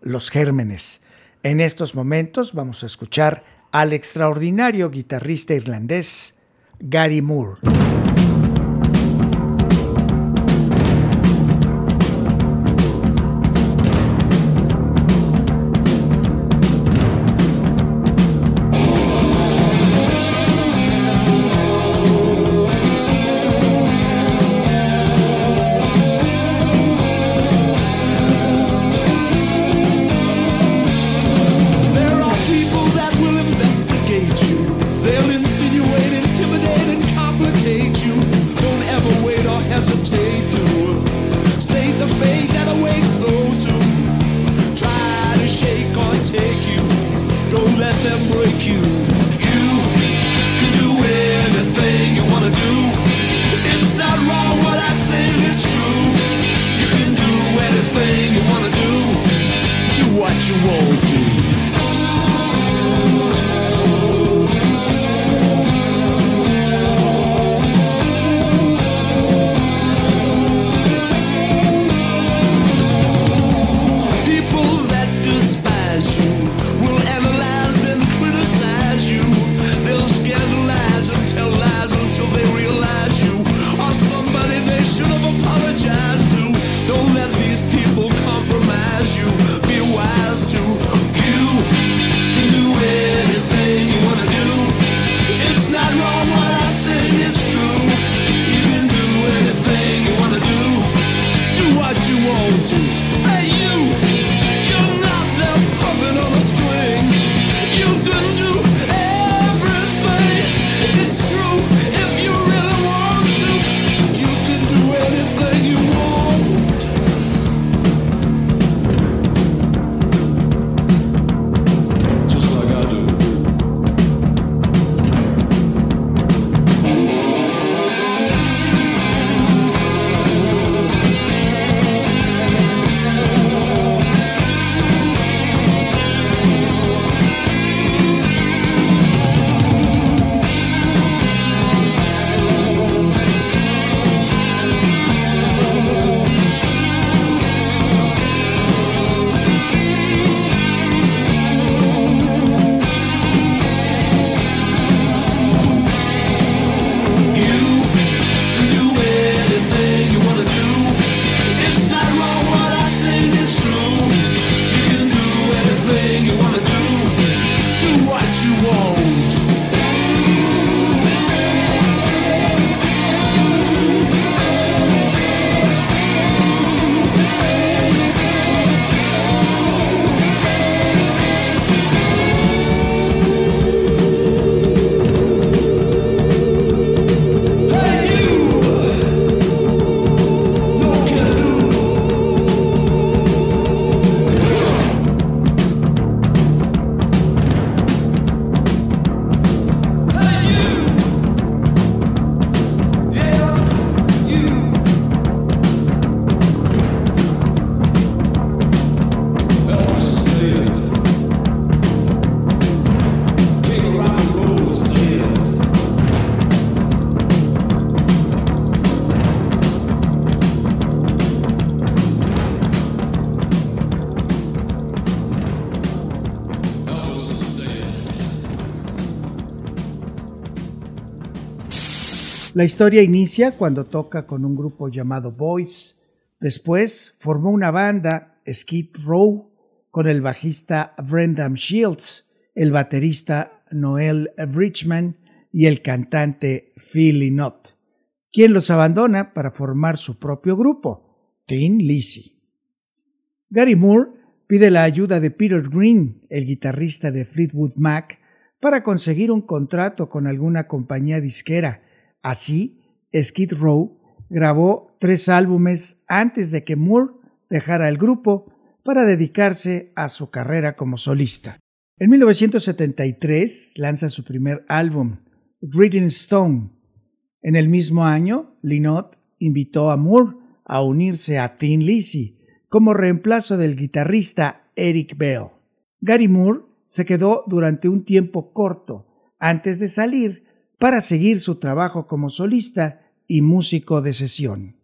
los gérmenes. En estos momentos vamos a escuchar al extraordinario guitarrista irlandés Gary Moore. La historia inicia cuando toca con un grupo llamado Boys. Después formó una banda, Skid Row, con el bajista Brendan Shields, el baterista Noel Richman y el cantante Philly Knott, quien los abandona para formar su propio grupo, Tin Lizzy. Gary Moore pide la ayuda de Peter Green, el guitarrista de Fleetwood Mac, para conseguir un contrato con alguna compañía disquera Así, Skid Row grabó tres álbumes antes de que Moore dejara el grupo para dedicarse a su carrera como solista. En 1973 lanza su primer álbum, Reading Stone. En el mismo año, Lynott invitó a Moore a unirse a Tin Lizzy como reemplazo del guitarrista Eric Bell. Gary Moore se quedó durante un tiempo corto antes de salir para seguir su trabajo como solista y músico de sesión.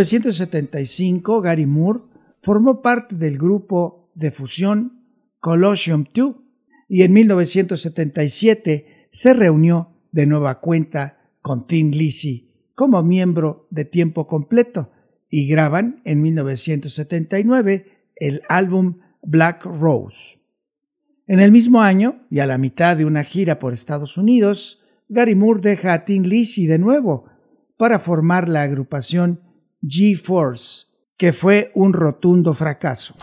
1975, Gary Moore formó parte del grupo de fusión Colosseum 2 y en 1977 se reunió de nueva cuenta con Tim Lizzy como miembro de tiempo completo y graban en 1979 el álbum Black Rose. En el mismo año, y a la mitad de una gira por Estados Unidos, Gary Moore deja a Tim Lizzy de nuevo para formar la agrupación G-Force, que fue un rotundo fracaso.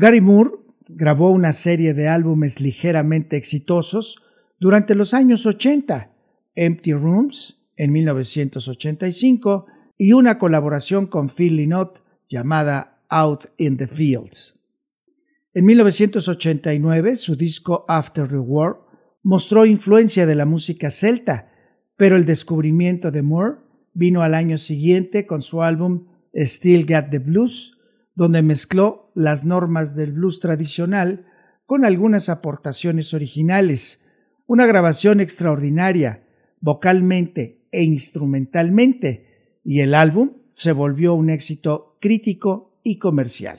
Gary Moore grabó una serie de álbumes ligeramente exitosos durante los años 80, Empty Rooms en 1985 y una colaboración con Phil Lynott llamada Out in the Fields. En 1989, su disco After the War mostró influencia de la música celta, pero el descubrimiento de Moore vino al año siguiente con su álbum Still Got the Blues, donde mezcló las normas del blues tradicional con algunas aportaciones originales, una grabación extraordinaria, vocalmente e instrumentalmente, y el álbum se volvió un éxito crítico y comercial.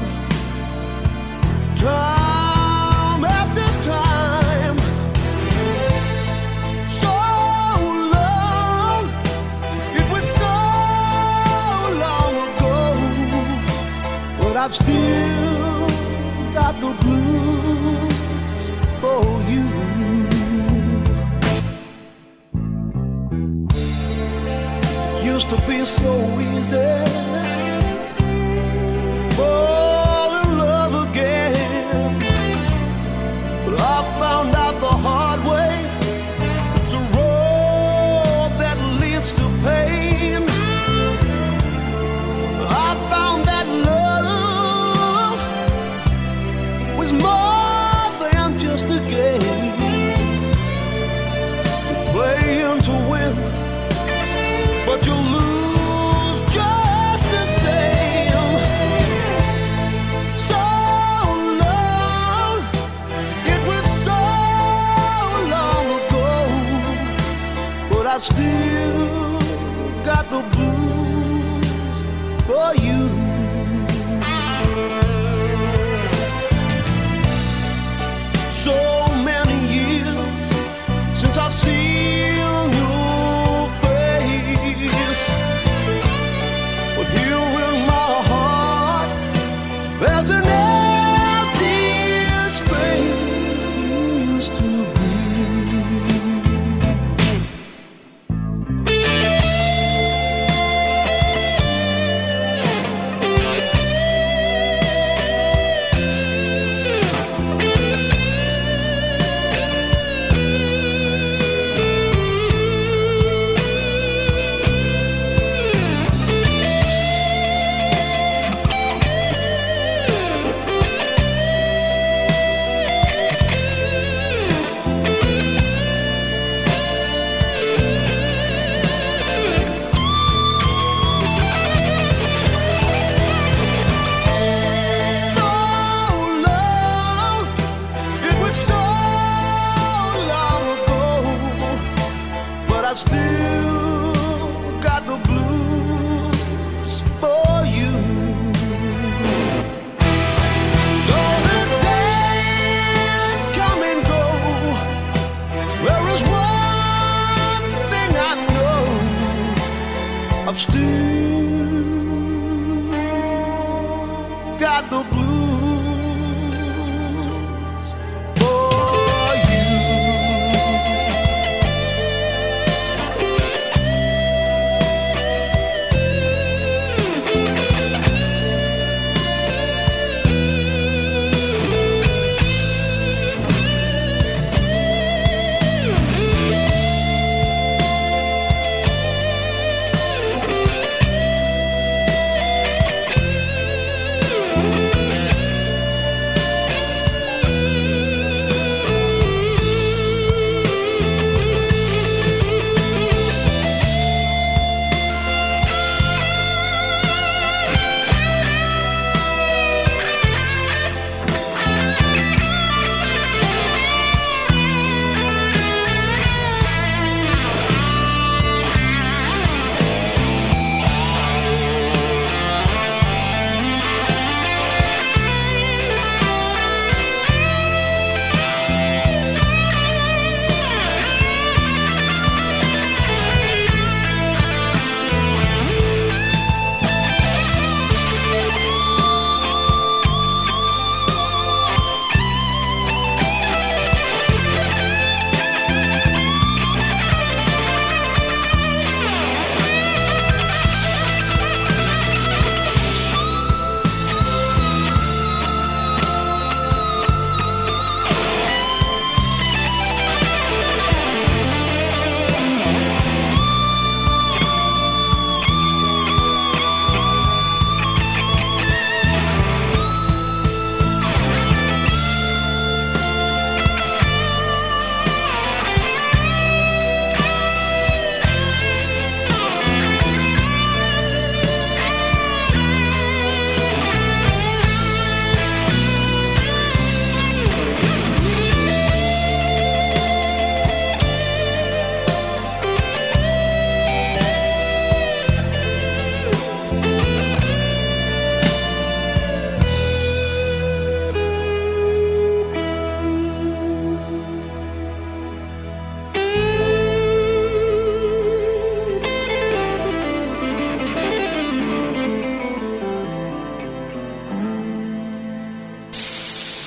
still still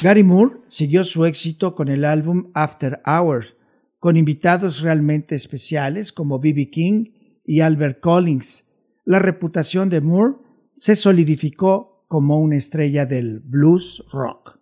Gary Moore siguió su éxito con el álbum After Hours, con invitados realmente especiales como B.B. King y Albert Collins. La reputación de Moore se solidificó como una estrella del blues rock.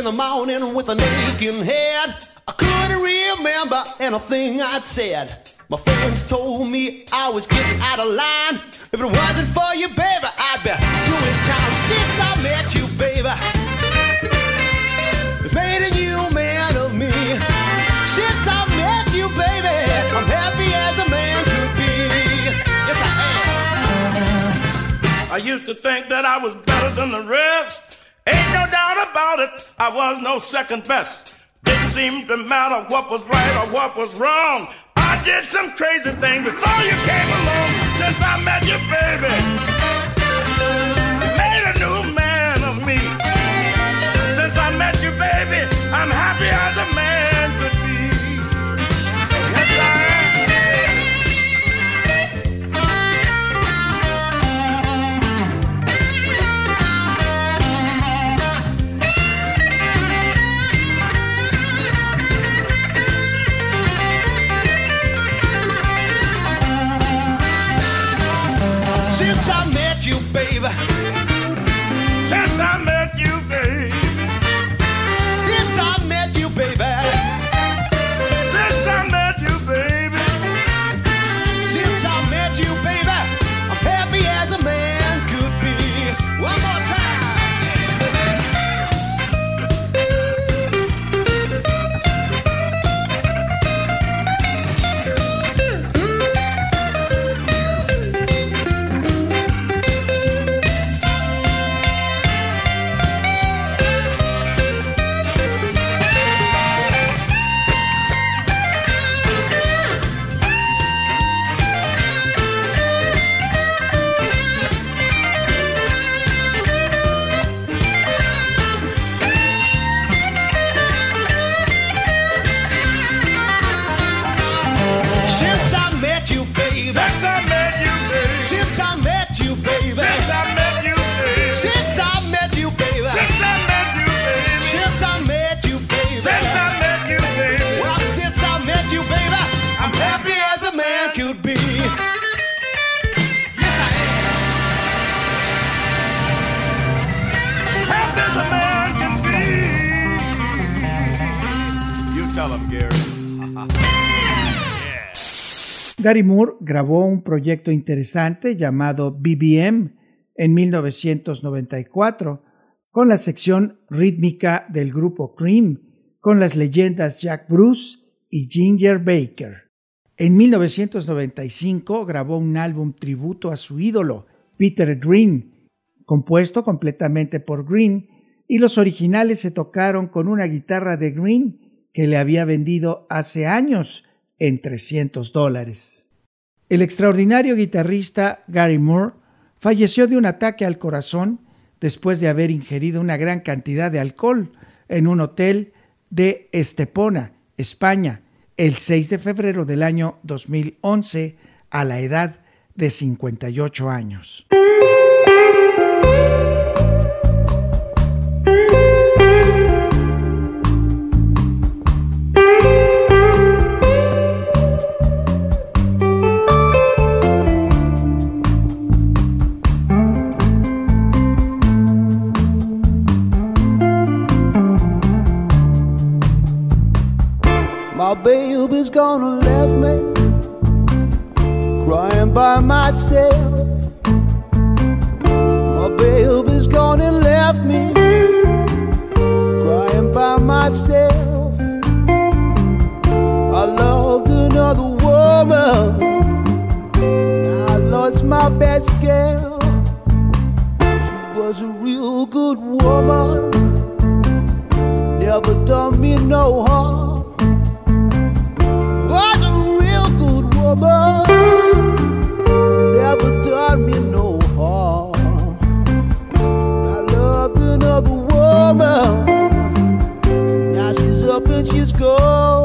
In the morning with an aching head. I couldn't remember anything I'd said. My friends told me I was getting out of line. If it wasn't for you, baby, I'd be doing time since I met you, baby. Made a new man of me. Since I met you, baby, I'm happy as a man could be. Yes, I am. I used to think that I was better than the rest. No doubt about it, I was no second best. Didn't seem to matter what was right or what was wrong. I did some crazy things before you came along. Since I met you, baby, Moore grabó un proyecto interesante llamado BBM en 1994 con la sección rítmica del grupo Cream, con las leyendas Jack Bruce y Ginger Baker. En 1995 grabó un álbum tributo a su ídolo, Peter Green, compuesto completamente por Green, y los originales se tocaron con una guitarra de Green que le había vendido hace años en 300 dólares. El extraordinario guitarrista Gary Moore falleció de un ataque al corazón después de haber ingerido una gran cantidad de alcohol en un hotel de Estepona, España, el 6 de febrero del año 2011 a la edad de 58 años. My baby's gonna left me crying by myself. My baby's and left me crying by myself. I loved another woman. I lost my best girl. She was a real good woman. Never done me no harm. adventures go.